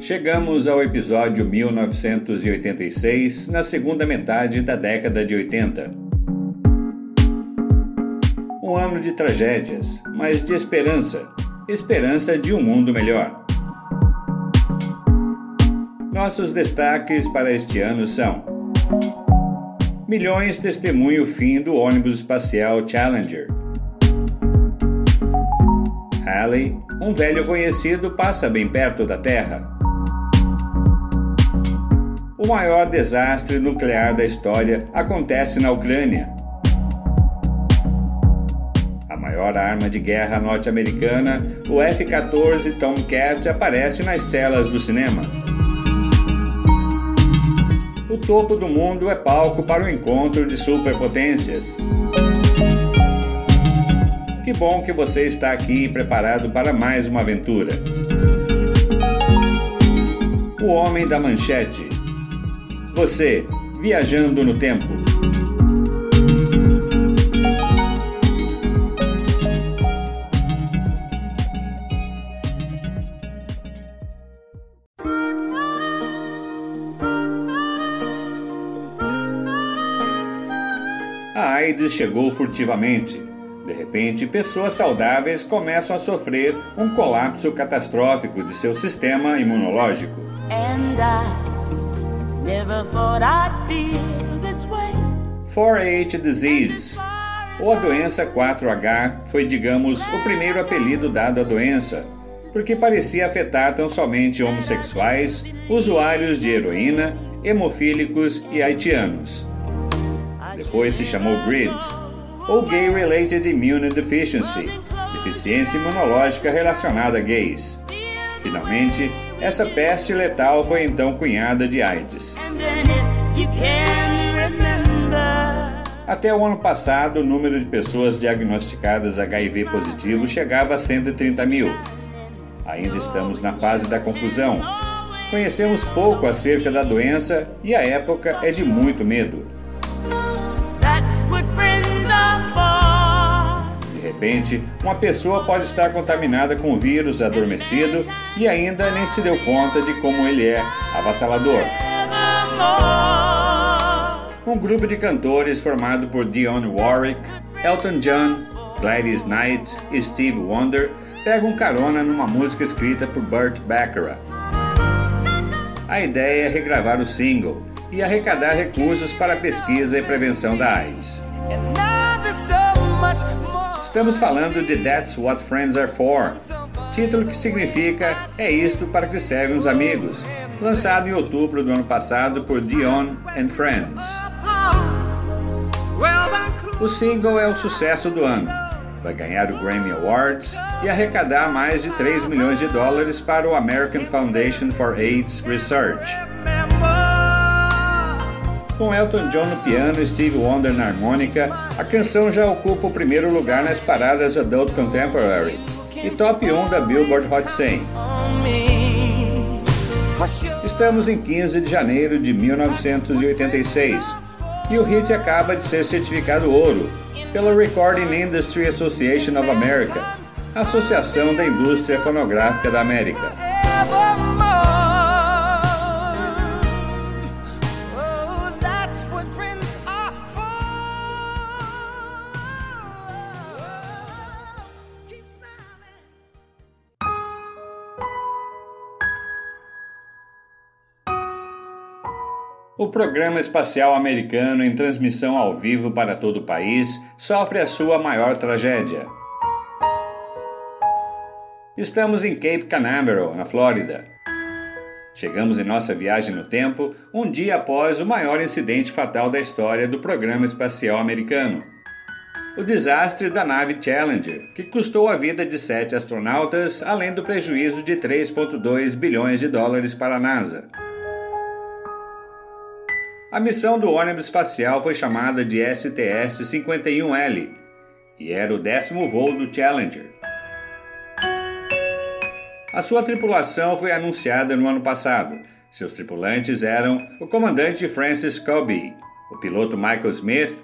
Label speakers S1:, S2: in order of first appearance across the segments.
S1: Chegamos ao episódio 1986, na segunda metade da década de 80. Um ano de tragédias, mas de esperança esperança de um mundo melhor. Nossos destaques para este ano são: Milhões testemunham o fim do ônibus espacial Challenger. Halley, um velho conhecido, passa bem perto da Terra o maior desastre nuclear da história acontece na Ucrânia. A maior arma de guerra norte-americana, o F-14 Tomcat, aparece nas telas do cinema. O topo do mundo é palco para o encontro de superpotências. Que bom que você está aqui preparado para mais uma aventura. O Homem da Manchete você, viajando no tempo. A AIDS chegou furtivamente. De repente, pessoas saudáveis começam a sofrer um colapso catastrófico de seu sistema imunológico. 4H Disease, ou a doença 4H, foi, digamos, o primeiro apelido dado à doença, porque parecia afetar tão somente homossexuais, usuários de heroína, hemofílicos e haitianos. Depois se chamou GRID, ou Gay Related Immune Deficiency, deficiência imunológica relacionada a gays. Finalmente, essa peste letal foi então cunhada de AIDS. Até o ano passado, o número de pessoas diagnosticadas HIV positivo chegava a 130 mil. Ainda estamos na fase da confusão. Conhecemos pouco acerca da doença e a época é de muito medo. Repente, uma pessoa pode estar contaminada com o vírus adormecido e ainda nem se deu conta de como ele é avassalador. Um grupo de cantores formado por Dionne Warwick, Elton John, Gladys Knight e Steve Wonder pegam carona numa música escrita por Burt Bacharach. A ideia é regravar o single e arrecadar recursos para a pesquisa e prevenção da AIDS. Estamos falando de That's What Friends Are For, título que significa É isto para que servem os amigos, lançado em outubro do ano passado por Dion and Friends. O single é o sucesso do ano. Vai ganhar o Grammy Awards e arrecadar mais de 3 milhões de dólares para o American Foundation for AIDS Research. Com Elton John no piano e Steve Wonder na harmônica, a canção já ocupa o primeiro lugar nas paradas Adult Contemporary e top 1 da Billboard Hot 100. Estamos em 15 de janeiro de 1986 e o hit acaba de ser certificado ouro pela Recording Industry Association of America, Associação da Indústria Fonográfica da América. O programa espacial americano, em transmissão ao vivo para todo o país, sofre a sua maior tragédia. Estamos em Cape Canaveral, na Flórida. Chegamos em nossa viagem no tempo um dia após o maior incidente fatal da história do programa espacial americano. O desastre da nave Challenger, que custou a vida de sete astronautas, além do prejuízo de 3,2 bilhões de dólares para a NASA. A missão do ônibus espacial foi chamada de STS-51L e era o décimo voo do Challenger. A sua tripulação foi anunciada no ano passado. Seus tripulantes eram o comandante Francis Colby, o piloto Michael Smith,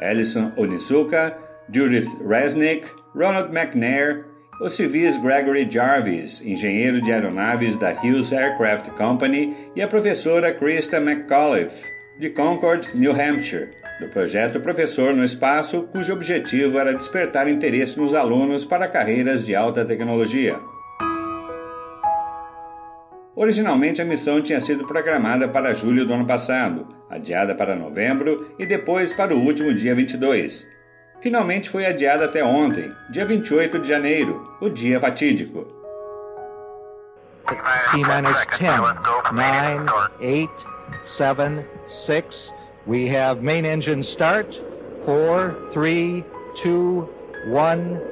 S1: Alison Onizuka, Judith Resnick, Ronald McNair os civis Gregory Jarvis, engenheiro de aeronaves da Hughes Aircraft Company, e a professora Krista McAuliffe, de Concord, New Hampshire, do projeto Professor no Espaço, cujo objetivo era despertar interesse nos alunos para carreiras de alta tecnologia. Originalmente, a missão tinha sido programada para julho do ano passado, adiada para novembro e depois para o último dia 22. Finalmente foi adiada até ontem, dia 28 de janeiro, o dia fatídico.
S2: T-minus 10, 9, 8, 7, 6. We have main engine start. 4, 3, 2, 1,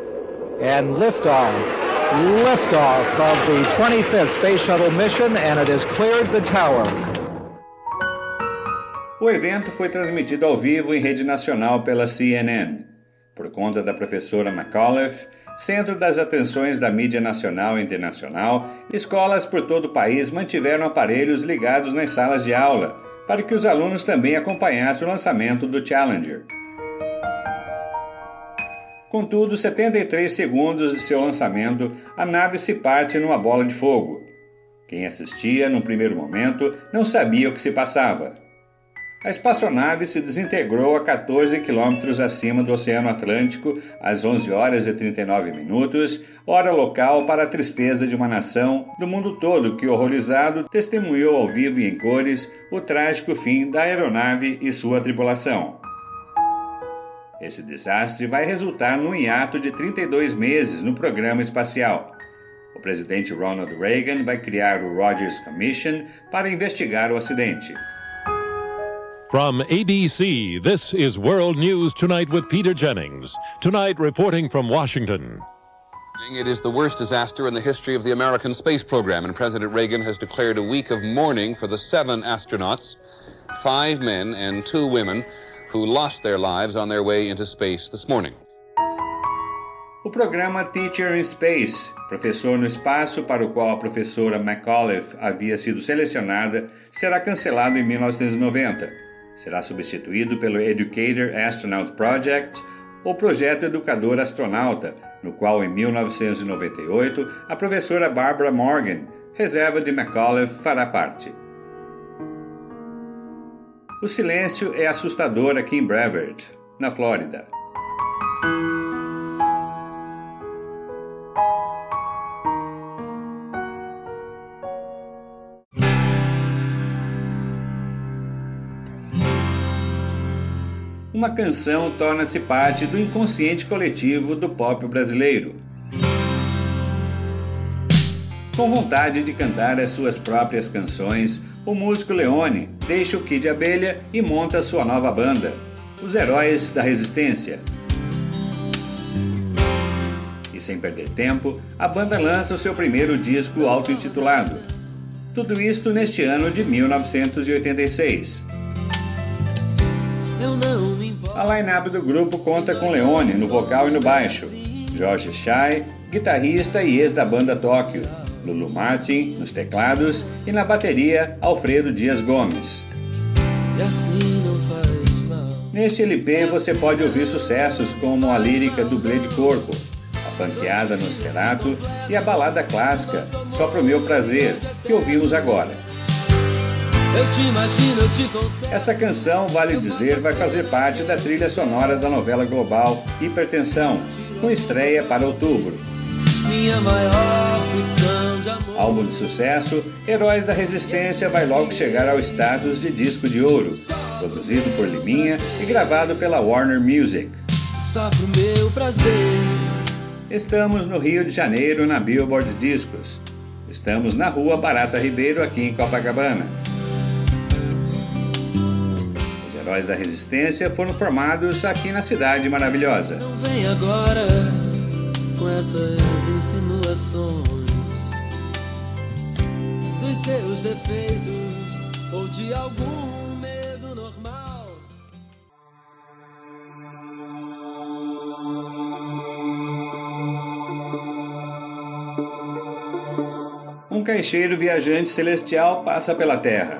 S2: and liftoff. Liftoff of the 25th Space Shuttle mission, and it has cleared the tower.
S1: O evento foi transmitido ao vivo em rede nacional pela CNN. Por conta da professora McAuliffe, centro das atenções da mídia nacional e internacional, escolas por todo o país mantiveram aparelhos ligados nas salas de aula, para que os alunos também acompanhassem o lançamento do Challenger. Contudo, 73 segundos de seu lançamento, a nave se parte numa bola de fogo. Quem assistia, num primeiro momento, não sabia o que se passava. A espaçonave se desintegrou a 14 quilômetros acima do Oceano Atlântico às 11 horas e 39 minutos, hora local para a tristeza de uma nação do mundo todo que, horrorizado, testemunhou ao vivo e em cores o trágico fim da aeronave e sua tripulação. Esse desastre vai resultar num hiato de 32 meses no programa espacial. O presidente Ronald Reagan vai criar o Rogers Commission para investigar o acidente.
S3: From ABC, this is World News Tonight with Peter Jennings. Tonight, reporting from Washington.
S4: It is the worst disaster in the history of the American space program, and President Reagan has declared a week of mourning for the seven astronauts, five men and two women, who lost their lives on their way into space this morning.
S1: O programa Teacher in Space, Professor no Espaço, para o qual a professora McAuliffe havia sido selecionada, será cancelado em 1990 será substituído pelo Educator Astronaut Project, ou Projeto Educador Astronauta, no qual em 1998 a professora Barbara Morgan, reserva de McAuliffe, fará parte. O silêncio é assustador aqui em Brevard, na Flórida. Uma canção torna-se parte do inconsciente coletivo do pop brasileiro. Com vontade de cantar as suas próprias canções, o músico Leone deixa o Kid Abelha e monta sua nova banda, Os Heróis da Resistência. E sem perder tempo, a banda lança o seu primeiro disco auto-intitulado. Tudo isto neste ano de 1986. A line-up do grupo conta com Leone no vocal e no baixo, Jorge Shai, guitarrista e ex da banda Tóquio, Lulu Martin nos teclados e na bateria Alfredo Dias Gomes. Neste LP você pode ouvir sucessos como a lírica do de Corpo, a panqueada no Nosferatu e a balada clássica Só Pro Meu Prazer, que ouvimos agora. Eu te imagino, eu te Esta canção, vale dizer, vai fazer parte da trilha sonora da novela global Hipertensão, com estreia para outubro. Minha maior ficção de amor. Álbum de sucesso, Heróis da Resistência vai logo chegar ao status de disco de ouro, produzido por Liminha e gravado pela Warner Music. Só pro meu prazer. Estamos no Rio de Janeiro na Billboard Discos. Estamos na rua Barata Ribeiro, aqui em Copacabana. Heróis da Resistência foram formados aqui na cidade maravilhosa. Não vem agora com essas insinuações dos seus defeitos ou de algum medo normal. Um caixeiro viajante celestial passa pela Terra.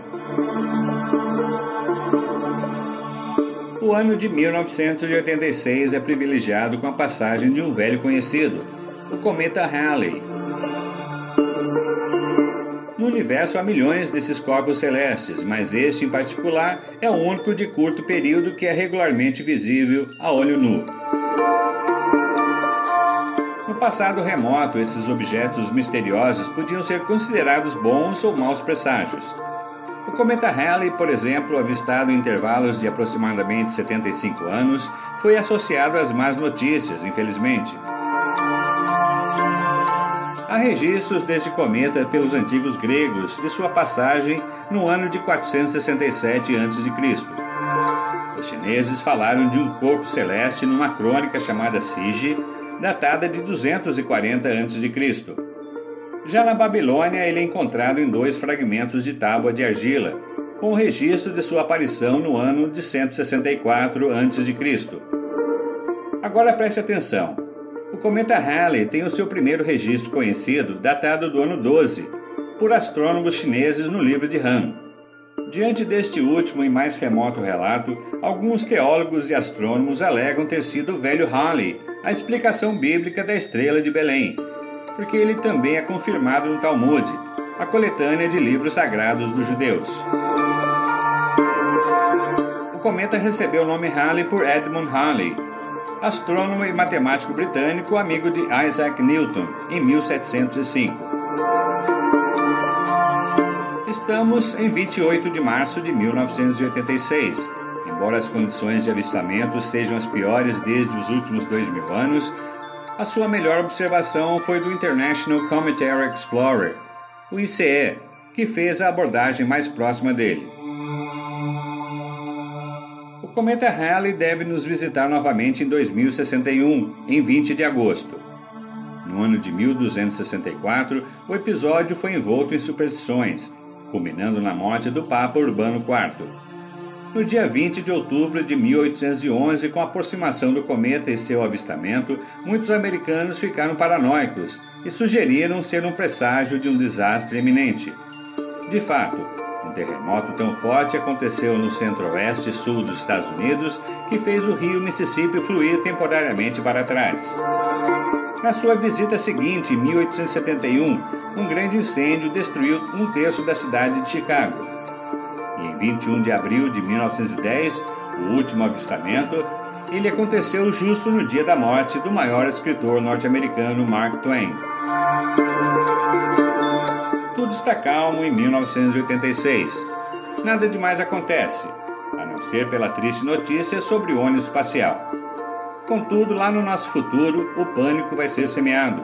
S1: Ano de 1986 é privilegiado com a passagem de um velho conhecido, o cometa Halley. No universo há milhões desses corpos celestes, mas este em particular é o único de curto período que é regularmente visível a olho nu. No passado remoto, esses objetos misteriosos podiam ser considerados bons ou maus presságios. O cometa Halley, por exemplo, avistado em intervalos de aproximadamente 75 anos, foi associado às más notícias, infelizmente. Há registros desse cometa pelos antigos gregos de sua passagem no ano de 467 a.C. Os chineses falaram de um corpo celeste numa crônica chamada Sige, datada de 240 a.C. Já na Babilônia, ele é encontrado em dois fragmentos de tábua de argila, com o registro de sua aparição no ano de 164 a.C. Agora preste atenção. O cometa Halley tem o seu primeiro registro conhecido, datado do ano 12, por astrônomos chineses no livro de Han. Diante deste último e mais remoto relato, alguns teólogos e astrônomos alegam ter sido o velho Halley a explicação bíblica da estrela de Belém, porque ele também é confirmado no Talmud, a coletânea de livros sagrados dos judeus. O cometa recebeu o nome Halley por Edmund Halley, astrônomo e matemático britânico, amigo de Isaac Newton, em 1705. Estamos em 28 de março de 1986. Embora as condições de avistamento sejam as piores desde os últimos dois mil anos, a sua melhor observação foi do International Cometary Explorer, o ICE, que fez a abordagem mais próxima dele cometa Halley deve nos visitar novamente em 2061, em 20 de agosto. No ano de 1264, o episódio foi envolto em superstições, culminando na morte do Papa Urbano IV. No dia 20 de outubro de 1811, com a aproximação do cometa e seu avistamento, muitos americanos ficaram paranoicos e sugeriram ser um presságio de um desastre iminente. De fato, um terremoto tão forte aconteceu no centro-oeste e sul dos Estados Unidos que fez o rio Mississippi fluir temporariamente para trás. Na sua visita seguinte, em 1871, um grande incêndio destruiu um terço da cidade de Chicago. E em 21 de abril de 1910, o último avistamento, ele aconteceu justo no dia da morte do maior escritor norte-americano Mark Twain tudo está calmo em 1986. Nada demais acontece, a não ser pela triste notícia sobre o ônibus espacial. Contudo, lá no nosso futuro, o pânico vai ser semeado.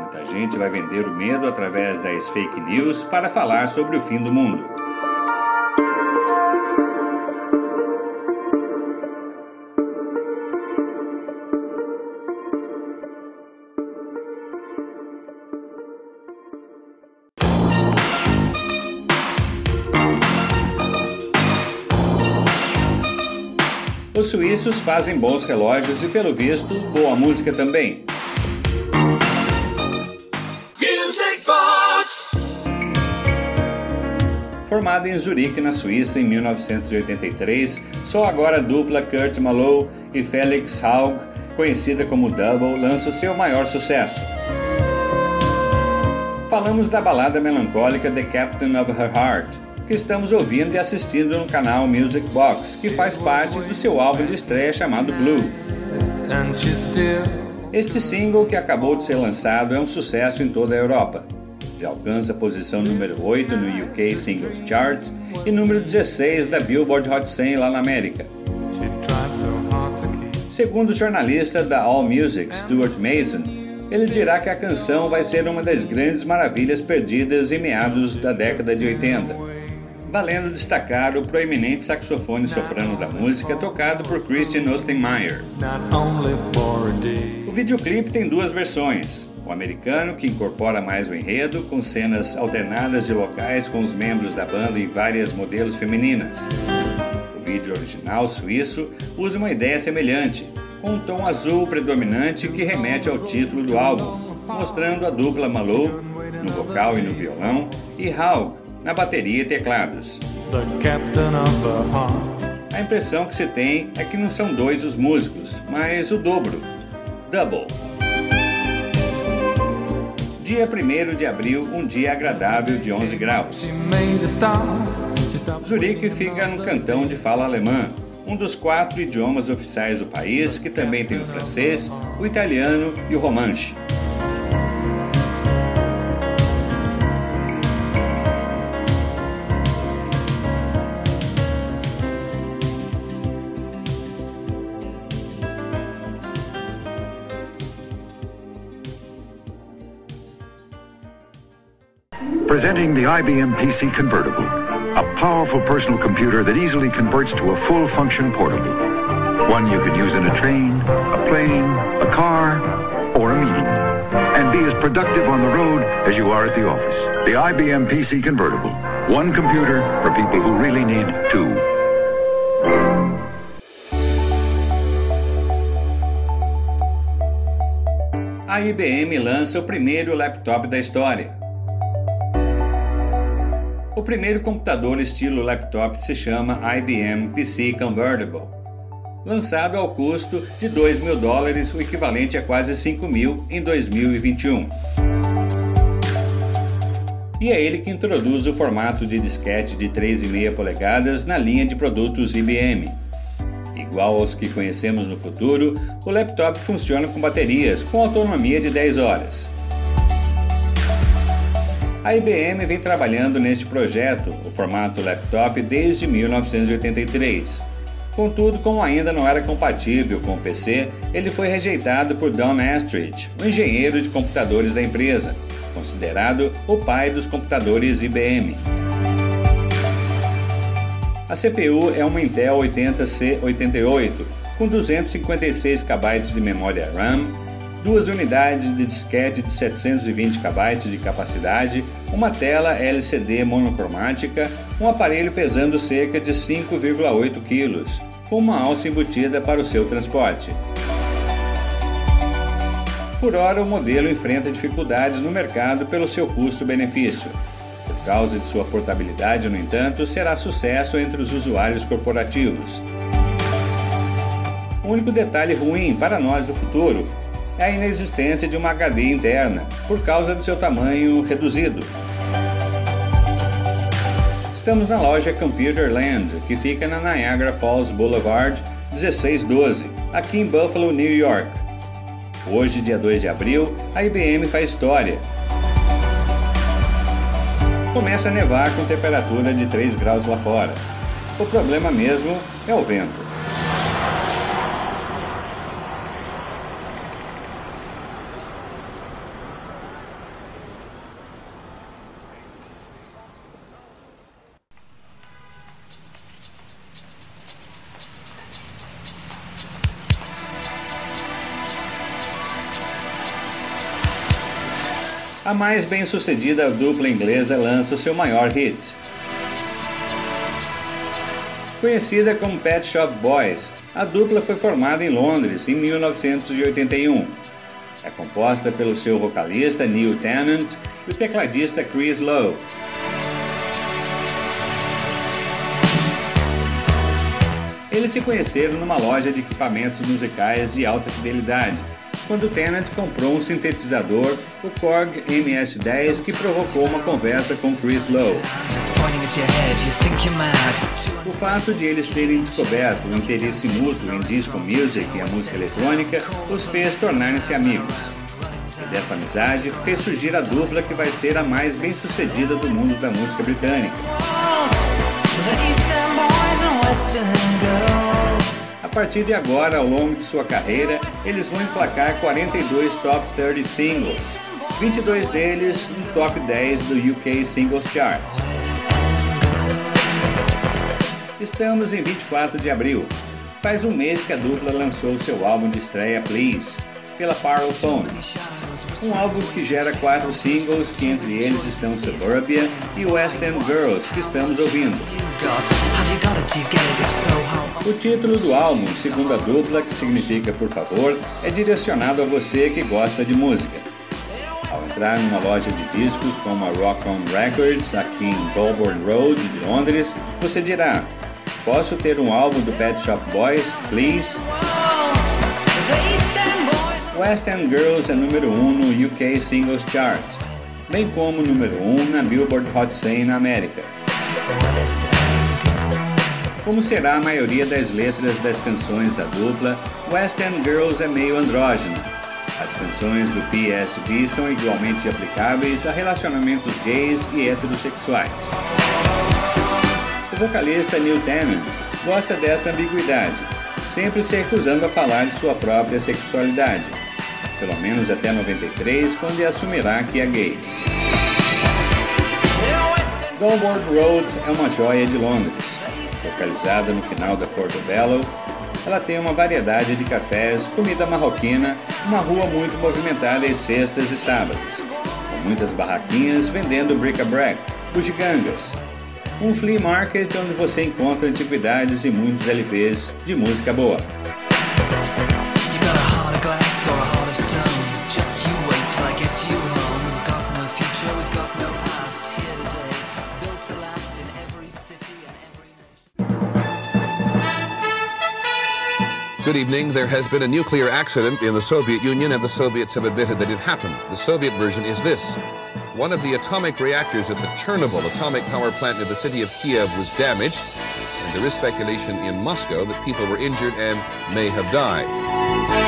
S1: Muita gente vai vender o medo através das fake news para falar sobre o fim do mundo. Os suíços fazem bons relógios e, pelo visto, boa música também. Formado em Zurique, na Suíça, em 1983, só agora a dupla Kurt Malou e Felix Haug, conhecida como Double, lança o seu maior sucesso. Falamos da balada melancólica The Captain of Her Heart, que estamos ouvindo e assistindo no canal Music Box, que faz parte do seu álbum de estreia chamado Blue. Este single, que acabou de ser lançado, é um sucesso em toda a Europa. Já alcança a posição número 8 no UK Singles Chart e número 16 da Billboard Hot 100 lá na América. Segundo o jornalista da All Music, Stuart Mason, ele dirá que a canção vai ser uma das grandes maravilhas perdidas em meados da década de 80 valendo destacar o proeminente saxofone soprano da música tocado por Christian Ostenmeyer. O videoclipe tem duas versões. O americano, que incorpora mais o enredo, com cenas alternadas de locais com os membros da banda em várias modelos femininas. O vídeo original suíço usa uma ideia semelhante, com um tom azul predominante que remete ao título do álbum, mostrando a dupla Malou no vocal e no violão e Haug na bateria e teclados. A impressão que se tem é que não são dois os músicos, mas o dobro double. Dia 1 de abril, um dia agradável de 11 graus. Zurique fica no cantão de fala alemã, um dos quatro idiomas oficiais do país, que também tem o francês, o italiano e o romanche.
S5: Presenting the IBM PC Convertible, a powerful personal computer that easily converts to a full-function portable. One you can use in a train, a plane, a car, or a meeting. And be as productive on the road as you are at the office. The IBM PC Convertible. One computer for people who really need two.
S1: A IBM lança o primeiro laptop da história. O primeiro computador estilo laptop se chama IBM PC Convertible, lançado ao custo de 2 mil dólares, o equivalente a quase 5 mil em 2021. E é ele que introduz o formato de disquete de 3,5 polegadas na linha de produtos IBM. Igual aos que conhecemos no futuro, o laptop funciona com baterias com autonomia de 10 horas. A IBM vem trabalhando neste projeto, o formato laptop, desde 1983. Contudo, como ainda não era compatível com o PC, ele foi rejeitado por Don Astridge, o engenheiro de computadores da empresa, considerado o pai dos computadores IBM. A CPU é uma Intel 80C88 com 256 KB de memória RAM, duas unidades de disquete de 720 KB de capacidade, uma tela LCD monocromática, um aparelho pesando cerca de 5,8 kg, com uma alça embutida para o seu transporte. Por hora, o modelo enfrenta dificuldades no mercado pelo seu custo-benefício. Por causa de sua portabilidade, no entanto, será sucesso entre os usuários corporativos. O único detalhe ruim para nós do futuro é a inexistência de uma HD interna, por causa do seu tamanho reduzido. Estamos na loja Computerland, que fica na Niagara Falls Boulevard 1612, aqui em Buffalo, New York. Hoje, dia 2 de abril, a IBM faz história. Começa a nevar com temperatura de 3 graus lá fora. O problema mesmo é o vento. A mais bem-sucedida dupla inglesa lança seu maior hit. Conhecida como Pet Shop Boys, a dupla foi formada em Londres em 1981. É composta pelo seu vocalista Neil Tennant e o tecladista Chris Lowe. Eles se conheceram numa loja de equipamentos musicais de alta fidelidade quando Tennant comprou um sintetizador, o Korg MS-10, que provocou uma conversa com Chris Lowe. O fato de eles terem descoberto um interesse mútuo em disco music e a música eletrônica os fez tornarem-se amigos. E dessa amizade fez surgir a dupla que vai ser a mais bem-sucedida do mundo da música britânica. A partir de agora, ao longo de sua carreira, eles vão emplacar 42 top 30 singles, 22 deles no top 10 do UK Singles Chart. Estamos em 24 de abril. Faz um mês que a dupla lançou seu álbum de estreia Please, pela Parlophone. Um álbum que gera quatro singles, que entre eles estão Suburbia e West End Girls, que estamos ouvindo. O título do álbum, segundo a dupla, que significa por favor, é direcionado a você que gosta de música. Ao entrar numa loja de discos como a Rock On Records, aqui em Goulburn Road, de Londres, você dirá: Posso ter um álbum do Pet Shop Boys, please? West End Girls é número 1 no UK Singles Chart, bem como número 1 na Billboard Hot 100 na América. Como será a maioria das letras das canções da dupla, West End Girls é meio andrógeno. As canções do PSB são igualmente aplicáveis a relacionamentos gays e heterossexuais. O vocalista Neil Tennant gosta desta ambiguidade, sempre se recusando a falar de sua própria sexualidade, pelo menos até 93, quando assumirá que é gay. Goldboard Road é uma joia de Londres localizada no final da Portobello, ela tem uma variedade de cafés, comida marroquina, uma rua muito movimentada em sextas e sábados, com muitas barraquinhas vendendo bric-a-brac, bugigangas, um flea market onde você encontra antiguidades e muitos LPs de música boa.
S4: Good evening. There has been a nuclear accident in the Soviet Union, and the Soviets have admitted that it happened. The Soviet version is this. One of the atomic reactors at the Chernobyl atomic power plant near the city of Kiev was damaged, and there is speculation in Moscow that people were injured and may have died.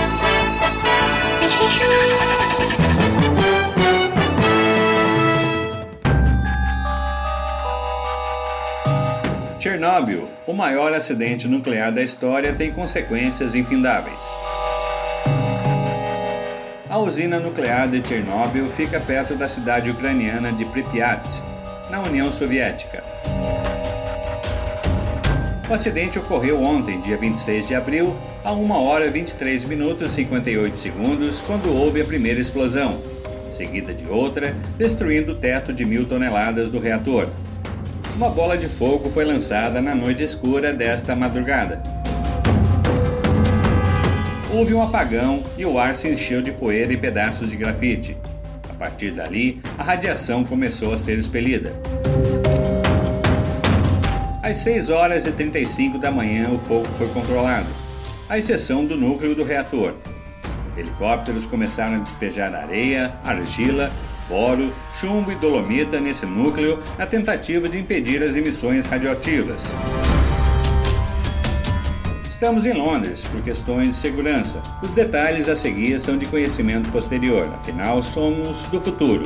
S1: Chernobyl, o maior acidente nuclear da história, tem consequências infindáveis. A usina nuclear de Chernobyl fica perto da cidade ucraniana de Pripyat, na União Soviética. O acidente ocorreu ontem, dia 26 de abril, a 1 hora 23 minutos e 58 segundos, quando houve a primeira explosão, seguida de outra, destruindo o teto de mil toneladas do reator, uma bola de fogo foi lançada na noite escura desta madrugada. Houve um apagão e o ar se encheu de poeira e pedaços de grafite. A partir dali, a radiação começou a ser expelida. Às 6 horas e 35 da manhã, o fogo foi controlado, à exceção do núcleo do reator. Helicópteros começaram a despejar areia, argila boro, chumbo e dolomita nesse núcleo na tentativa de impedir as emissões radioativas. Estamos em Londres por questões de segurança. Os detalhes a seguir são de conhecimento posterior, afinal, somos do futuro.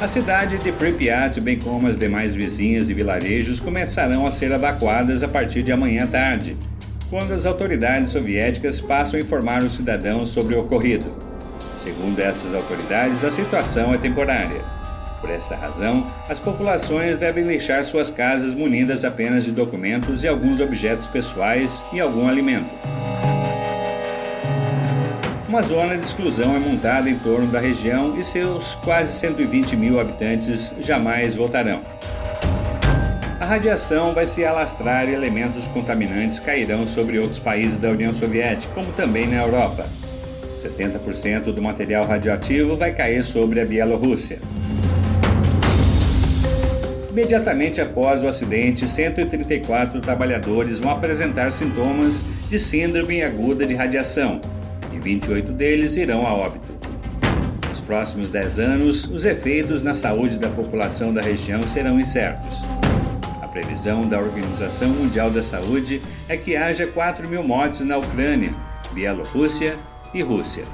S1: A cidade de Pripyat, bem como as demais vizinhas e vilarejos, começarão a ser evacuadas a partir de amanhã à tarde, quando as autoridades soviéticas passam a informar os cidadãos sobre o ocorrido. Segundo essas autoridades, a situação é temporária. Por esta razão, as populações devem deixar suas casas munidas apenas de documentos e alguns objetos pessoais e algum alimento. Uma zona de exclusão é montada em torno da região e seus quase 120 mil habitantes jamais voltarão. A radiação vai se alastrar e elementos contaminantes cairão sobre outros países da União Soviética, como também na Europa. 70% do material radioativo vai cair sobre a Bielorrússia. Imediatamente após o acidente, 134 trabalhadores vão apresentar sintomas de síndrome aguda de radiação e 28 deles irão a óbito. Nos próximos 10 anos, os efeitos na saúde da população da região serão incertos. A previsão da Organização Mundial da Saúde é que haja 4 mil mortes na Ucrânia, Bielorrússia e Rússia.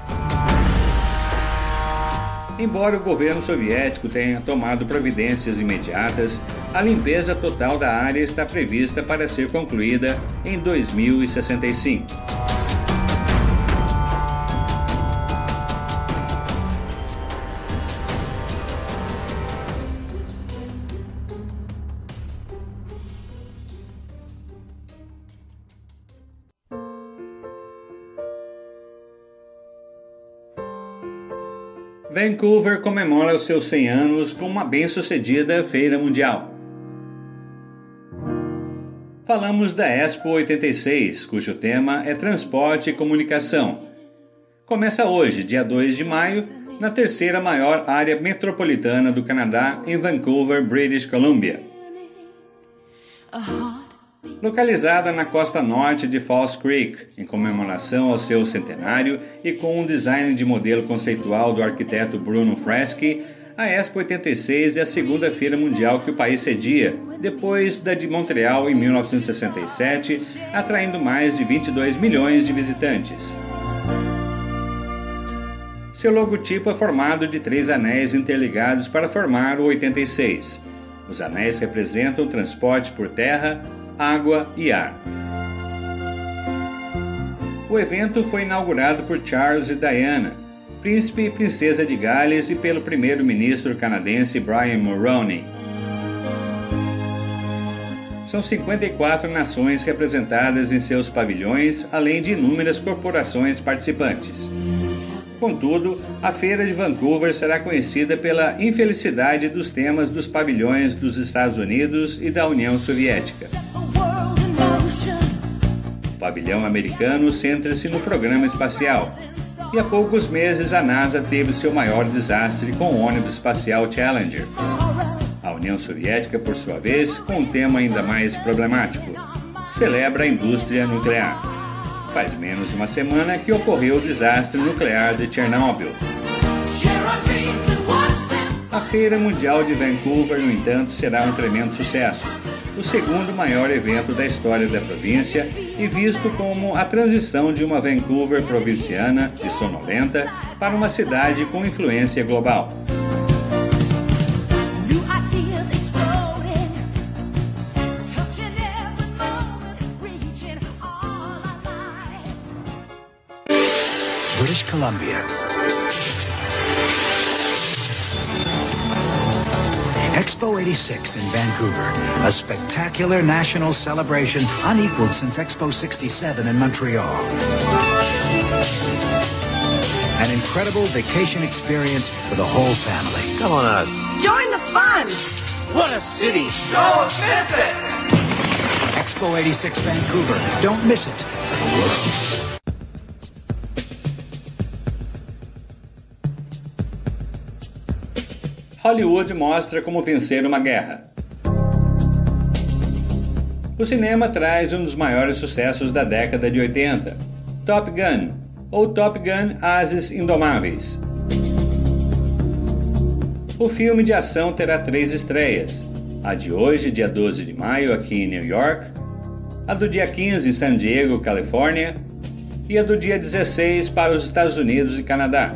S1: Embora o governo soviético tenha tomado providências imediatas, a limpeza total da área está prevista para ser concluída em 2065. Vancouver comemora os seus 100 anos com uma bem-sucedida feira mundial. Falamos da Expo 86, cujo tema é transporte e comunicação. Começa hoje, dia 2 de maio, na terceira maior área metropolitana do Canadá, em Vancouver, British Columbia. Localizada na costa norte de Falls Creek, em comemoração ao seu centenário e com um design de modelo conceitual do arquiteto Bruno Freschi, a Expo 86 é a segunda feira mundial que o país cedia, depois da de Montreal em 1967, atraindo mais de 22 milhões de visitantes. Seu logotipo é formado de três anéis interligados para formar o 86. Os anéis representam transporte por terra, água e ar. O evento foi inaugurado por Charles e Diana, príncipe e princesa de Gales, e pelo primeiro-ministro canadense Brian Mulroney. São 54 nações representadas em seus pavilhões, além de inúmeras corporações participantes. Contudo, a Feira de Vancouver será conhecida pela infelicidade dos temas dos pavilhões dos Estados Unidos e da União Soviética. Pavilhão americano centra-se no programa espacial, e há poucos meses a NASA teve seu maior desastre com o ônibus espacial Challenger. A União Soviética, por sua vez, com um tema ainda mais problemático, celebra a indústria nuclear faz menos de uma semana que ocorreu o desastre nuclear de Chernobyl. A Feira Mundial de Vancouver, no entanto, será um tremendo sucesso, o segundo maior evento da história da província e visto como a transição de uma Vancouver provinciana e sonolenta para uma cidade com influência global.
S6: British Columbia. Expo 86 in Vancouver, a spectacular national celebration unequaled since Expo 67 in Montreal. An incredible vacation experience for the whole family.
S7: Come on out.
S8: Join the fun!
S7: What a city! Don't miss it!
S6: Expo 86 Vancouver. Don't miss it.
S1: Hollywood mostra como vencer uma guerra. O cinema traz um dos maiores sucessos da década de 80, Top Gun, ou Top Gun Ases Indomáveis. O filme de ação terá três estreias: a de hoje, dia 12 de maio, aqui em New York, a do dia 15 em San Diego, Califórnia, e a do dia 16 para os Estados Unidos e Canadá.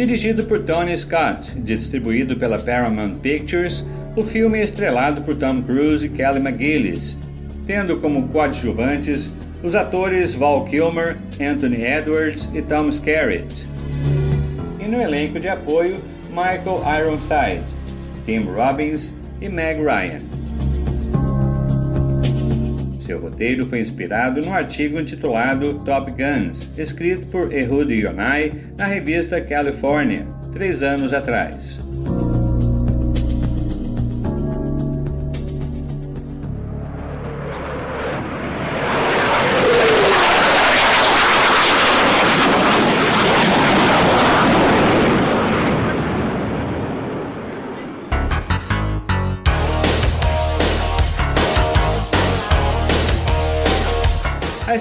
S1: Dirigido por Tony Scott e distribuído pela Paramount Pictures, o filme é estrelado por Tom Cruise e Kelly McGillis, tendo como coadjuvantes os atores Val Kilmer, Anthony Edwards e Tom Skerritt. E no elenco de apoio, Michael Ironside, Tim Robbins e Meg Ryan. Seu roteiro foi inspirado no artigo intitulado Top Guns, escrito por Ehud Yonai na revista California, três anos atrás.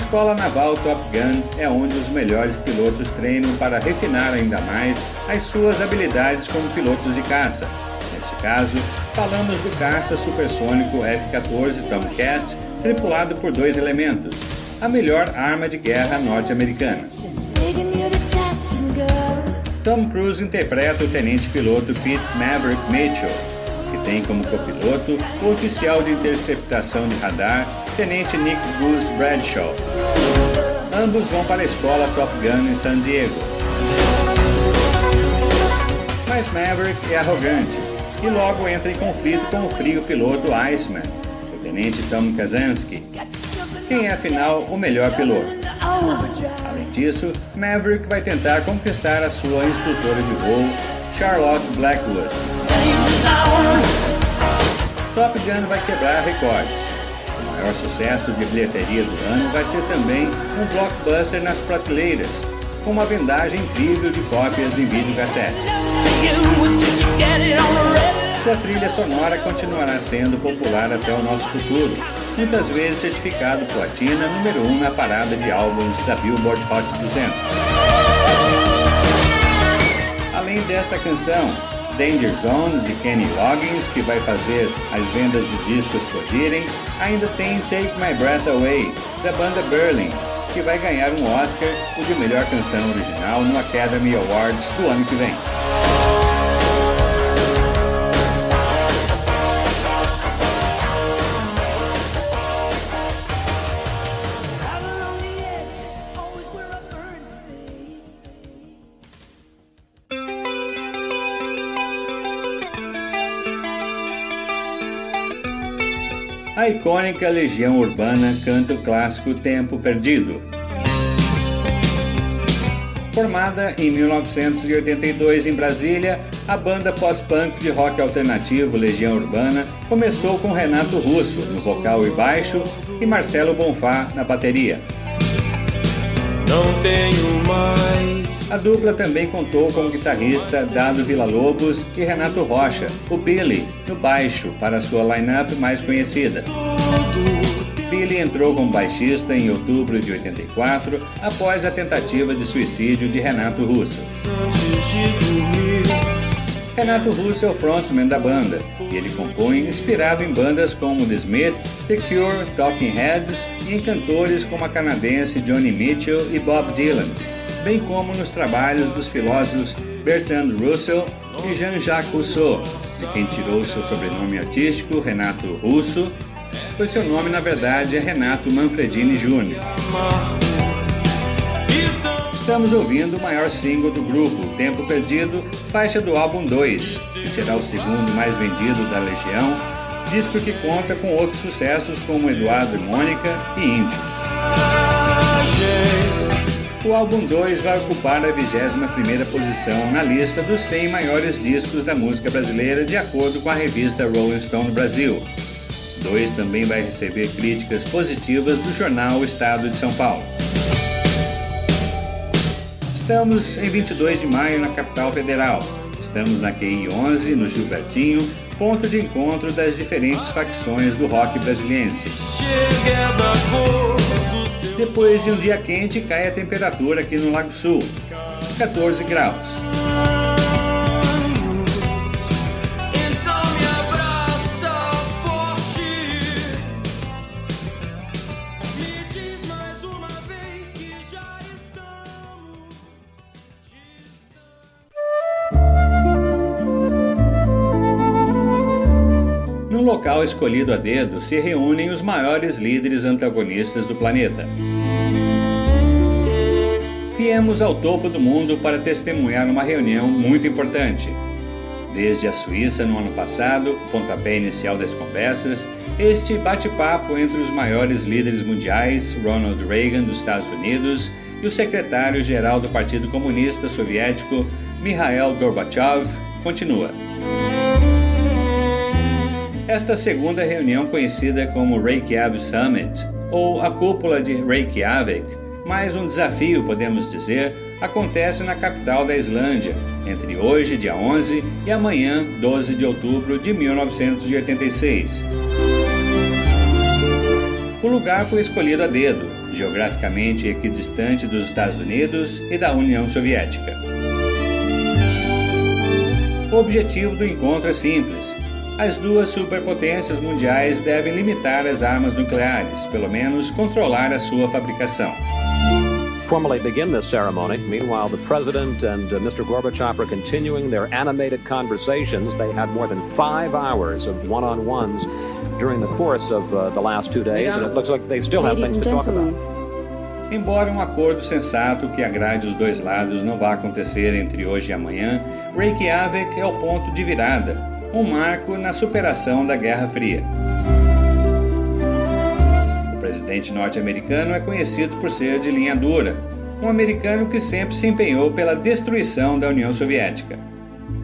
S1: Escola Naval Top Gun é onde os melhores pilotos treinam para refinar ainda mais as suas habilidades como pilotos de caça. Neste caso, falamos do caça supersônico F-14 Tomcat, tripulado por dois elementos, a melhor arma de guerra norte-americana. Tom Cruise interpreta o tenente-piloto Pete Maverick Mitchell, que tem como copiloto o oficial de interceptação de radar Tenente Nick Goose Bradshaw. Ambos vão para a escola Top Gun em San Diego. Mas Maverick é arrogante e logo entra em conflito com o frio piloto Iceman, o Tenente Tom Kazansky. Quem é afinal o melhor piloto? Além disso, Maverick vai tentar conquistar a sua instrutora de voo, Charlotte Blackwood. Top Gun vai quebrar recordes maior sucesso de bilheteria do ano vai ser também um blockbuster nas prateleiras, com uma vendagem incrível de cópias em videocassete. Sua trilha sonora continuará sendo popular até o nosso futuro, muitas vezes certificado platina número 1 um na parada de álbuns da Billboard Hot 200. Além desta canção, Danger Zone, de Kenny Loggins, que vai fazer as vendas de discos explodirem, ainda tem Take My Breath Away, da banda Berlin, que vai ganhar um Oscar de melhor canção original no Academy Awards do ano que vem. A icônica Legião Urbana canta o clássico Tempo Perdido. Formada em 1982 em Brasília, a banda pós-punk de rock alternativo Legião Urbana começou com Renato Russo no vocal e baixo e Marcelo Bonfá na bateria. Não tenho mais a dupla também contou com o guitarrista Dado Villa-Lobos e Renato Rocha, o Billy, no baixo, para sua line-up mais conhecida. Billy entrou como baixista em outubro de 84, após a tentativa de suicídio de Renato Russo. Renato Russo é o frontman da banda, e ele compõe inspirado em bandas como The Smith, The Cure, Talking Heads e em cantores como a canadense Johnny Mitchell e Bob Dylan bem como nos trabalhos dos filósofos Bertrand Russell e Jean-Jacques Rousseau, de quem tirou seu sobrenome artístico Renato Russo, pois seu nome na verdade é Renato Manfredini Jr. Estamos ouvindo o maior single do grupo, Tempo Perdido, faixa do álbum 2, que será o segundo mais vendido da Legião, disco que conta com outros sucessos como Eduardo e Mônica e Íntimos. O álbum 2 vai ocupar a 21ª posição na lista dos 100 maiores discos da música brasileira, de acordo com a revista Rolling Stone Brasil. 2 também vai receber críticas positivas do jornal Estado de São Paulo. Estamos em 22 de maio na capital federal. Estamos na QI 11, no Gilbertinho, ponto de encontro das diferentes facções do rock brasiliense. Depois de um dia quente, cai a temperatura aqui no Lago Sul, 14 graus. Local escolhido a dedo se reúnem os maiores líderes antagonistas do planeta. Viemos ao topo do mundo para testemunhar uma reunião muito importante. Desde a Suíça no ano passado, pontapé inicial das conversas, este bate-papo entre os maiores líderes mundiais, Ronald Reagan dos Estados Unidos, e o secretário-geral do Partido Comunista Soviético, Mikhail Gorbachev, continua. Esta segunda reunião, conhecida como Reykjavik Summit, ou a Cúpula de Reykjavik, mais um desafio, podemos dizer, acontece na capital da Islândia, entre hoje, dia 11, e amanhã, 12 de outubro de 1986. O lugar foi escolhido a dedo, geograficamente equidistante dos Estados Unidos e da União Soviética. O objetivo do encontro é simples: as duas superpotências mundiais devem limitar as armas nucleares, pelo menos controlar a sua fabricação.
S8: Formally begin this ceremony. Meanwhile, the President and uh, Mr. Gorbachev are continuing their animated conversations. They had more than five hours of one on ones during the course of uh, the last two days, and it looks like they still have things to talk about.
S1: Embora um acordo sensato que agrade os dois lados não vá acontecer entre hoje e amanhã, Reykjavik é o ponto de virada, um marco na superação da Guerra Fria. O presidente norte-americano é conhecido por ser de linha dura, um americano que sempre se empenhou pela destruição da União Soviética.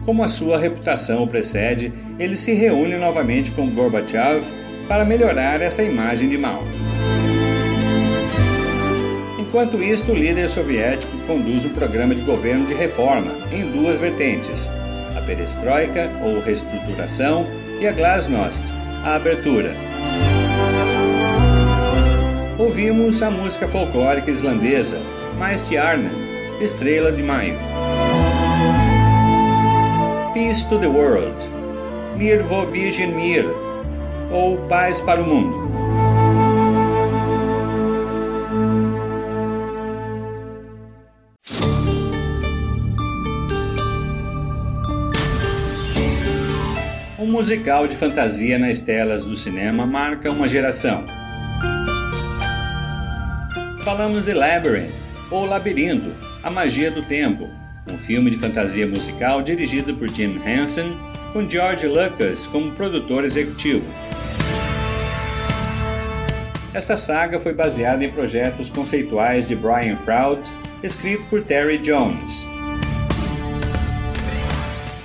S1: Como a sua reputação o precede, ele se reúne novamente com Gorbachev para melhorar essa imagem de mal. Enquanto isso, o líder soviético conduz um programa de governo de reforma em duas vertentes: perestroika, ou reestruturação, e a glasnost, a abertura. Ouvimos a música folclórica islandesa, Maestjarnan, Estrela de Maio. Peace to the World, Mir vo Virgin Mir, ou Paz para o Mundo. Musical de fantasia nas telas do cinema marca uma geração. Falamos de Labyrinth, ou Labirinto, A Magia do Tempo, um filme de fantasia musical dirigido por Jim Henson, com George Lucas como produtor executivo. Esta saga foi baseada em projetos conceituais de Brian Froud, escrito por Terry Jones.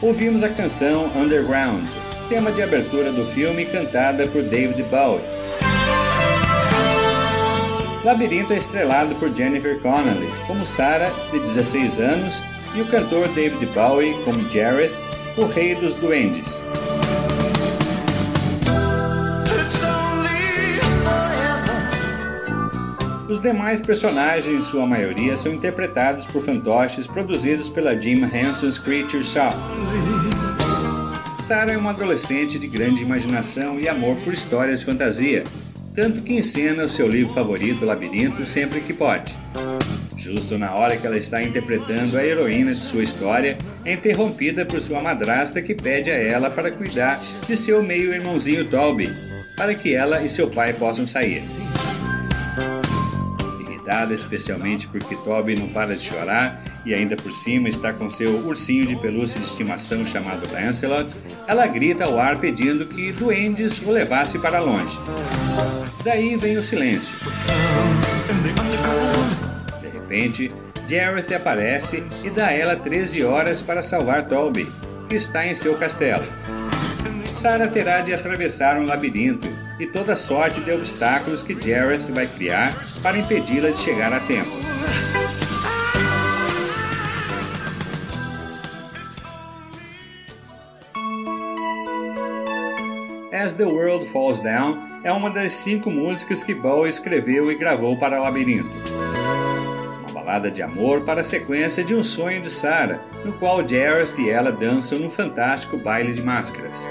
S1: Ouvimos a canção Underground, tema de abertura do filme cantada por David Bowie. Labirinto é estrelado por Jennifer Connelly como Sarah, de 16 anos, e o cantor David Bowie como Jared, o rei dos duendes. Os demais personagens, em sua maioria, são interpretados por fantoches produzidos pela Jim Henson's Creature Shop. Sarah é uma adolescente de grande imaginação e amor por histórias de fantasia, tanto que encena o seu livro favorito, Labirinto, sempre que pode. Justo na hora que ela está interpretando a heroína de sua história, é interrompida por sua madrasta que pede a ela para cuidar de seu meio-irmãozinho Toby, para que ela e seu pai possam sair. Irritada especialmente porque Toby não para de chorar e ainda por cima está com seu ursinho de pelúcia de estimação chamado Lancelot, ela grita ao ar pedindo que duendes o levasse para longe. Daí vem o silêncio. De repente, Jareth aparece e dá a ela 13 horas para salvar Toby, que está em seu castelo. Sarah terá de atravessar um labirinto e toda sorte de obstáculos que Jareth vai criar para impedi-la de chegar a tempo. As the World Falls Down é uma das cinco músicas que Bowie escreveu e gravou para Labirinto. Uma balada de amor para a sequência de um sonho de Sarah, no qual Jareth e ela dançam num fantástico baile de máscaras.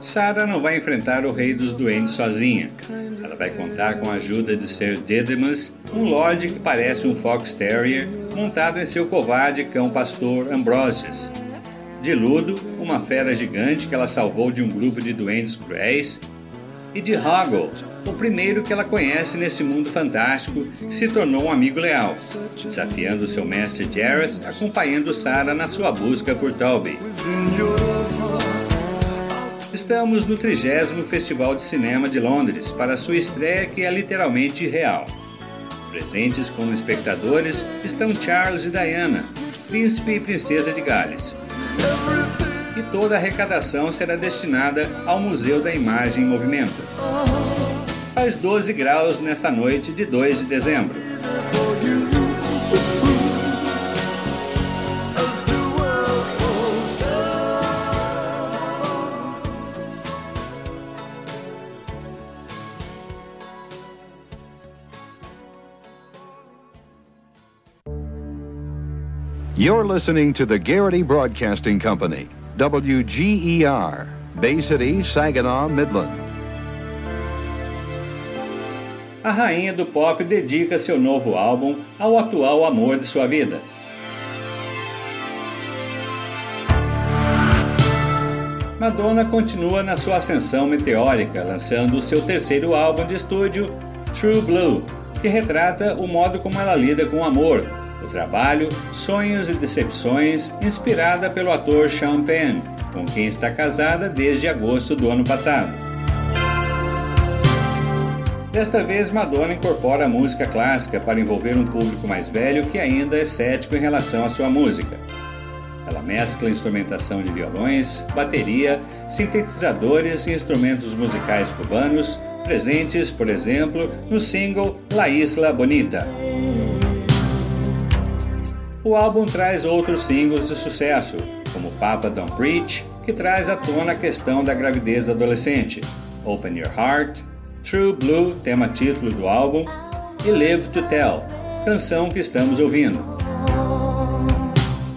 S1: Sarah não vai enfrentar o Rei dos Duendes sozinha. Ela vai contar com a ajuda de Sir Didymus, um lord que parece um Fox Terrier, montado em seu covarde cão pastor Ambrosius, de Ludo, uma fera gigante que ela salvou de um grupo de duendes cruéis, e de Hoggle, o primeiro que ela conhece nesse mundo fantástico que se tornou um amigo leal, desafiando seu mestre Jareth, acompanhando Sarah na sua busca por Toby. Estamos no 30 Festival de Cinema de Londres para sua estreia que é literalmente real. Presentes como espectadores estão Charles e Diana, príncipe e princesa de Gales e toda a arrecadação será destinada ao Museu da Imagem em Movimento. Faz 12 graus nesta noite de 2 de dezembro.
S5: You're listening to the Garrity Broadcasting Company, WGER, Bay City, Saginaw, Midland.
S1: A rainha do pop dedica seu novo álbum ao atual amor de sua vida. Madonna continua na sua ascensão meteórica, lançando seu terceiro álbum de estúdio, True Blue, que retrata o modo como ela lida com o amor, o trabalho Sonhos e Decepções, inspirada pelo ator Sean Penn, com quem está casada desde agosto do ano passado. Desta vez, Madonna incorpora a música clássica para envolver um público mais velho que ainda é cético em relação à sua música. Ela mescla instrumentação de violões, bateria, sintetizadores e instrumentos musicais cubanos, presentes, por exemplo, no single La Isla Bonita. O álbum traz outros singles de sucesso, como Papa Don't Preach, que traz à tona a questão da gravidez adolescente, Open Your Heart, True Blue, tema título do álbum, e Live to Tell, canção que estamos ouvindo.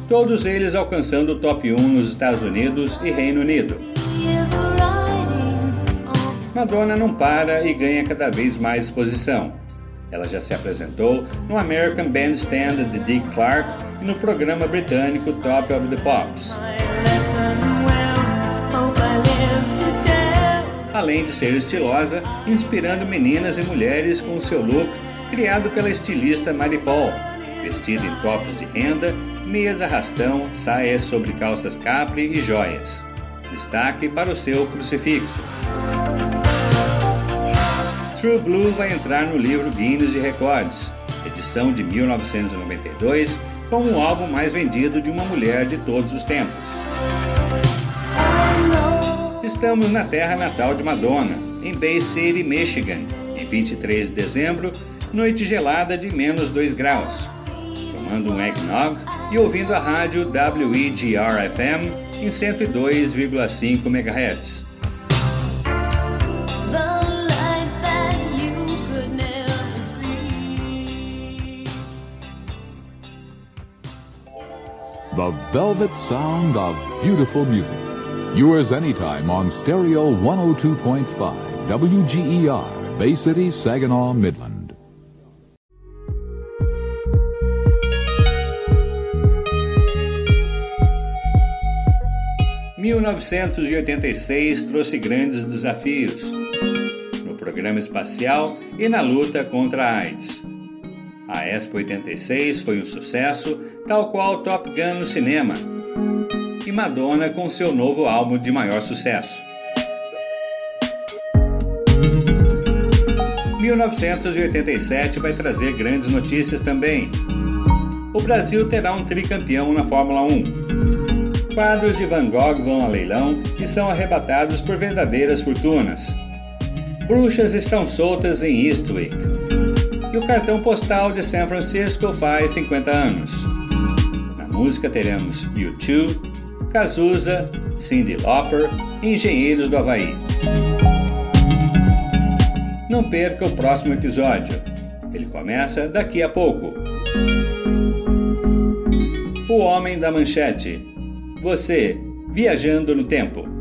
S1: Todos eles alcançando o top 1 nos Estados Unidos e Reino Unido. Madonna não para e ganha cada vez mais exposição. Ela já se apresentou no American Bandstand de Dick Clark e no programa britânico Top of the Pops. Além de ser estilosa, inspirando meninas e mulheres com seu look criado pela estilista Mary Paul, vestida em tops de renda, meias arrastão, saias sobre calças capri e joias. Destaque para o seu crucifixo. True Blue vai entrar no livro Guinness de Records, edição de 1992, como o álbum mais vendido de uma mulher de todos os tempos. Estamos na terra natal de Madonna, em Bay City, Michigan, em 23 de dezembro, noite gelada de menos 2 graus. Tomando um eggnog e ouvindo a rádio WEGR-FM em 102,5 MHz.
S9: The velvet sound of beautiful music. Yours anytime on Stereo 102.5 WGER, Bay City, Saginaw, Midland.
S1: ...1986 trouxe grandes desafios... ...no programa espacial e na luta contra a AIDS... A Expo 86 foi um sucesso, tal qual Top Gun no cinema, e Madonna com seu novo álbum de maior sucesso. 1987 vai trazer grandes notícias também. O Brasil terá um tricampeão na Fórmula 1. Quadros de Van Gogh vão a leilão e são arrebatados por verdadeiras fortunas. Bruxas estão soltas em Eastwick e o cartão postal de São Francisco faz 50 anos. Na música teremos U2, Cazuza, Cyndi Lauper e Engenheiros do Havaí. Não perca o próximo episódio. Ele começa daqui a pouco. O Homem da Manchete. Você, viajando no tempo.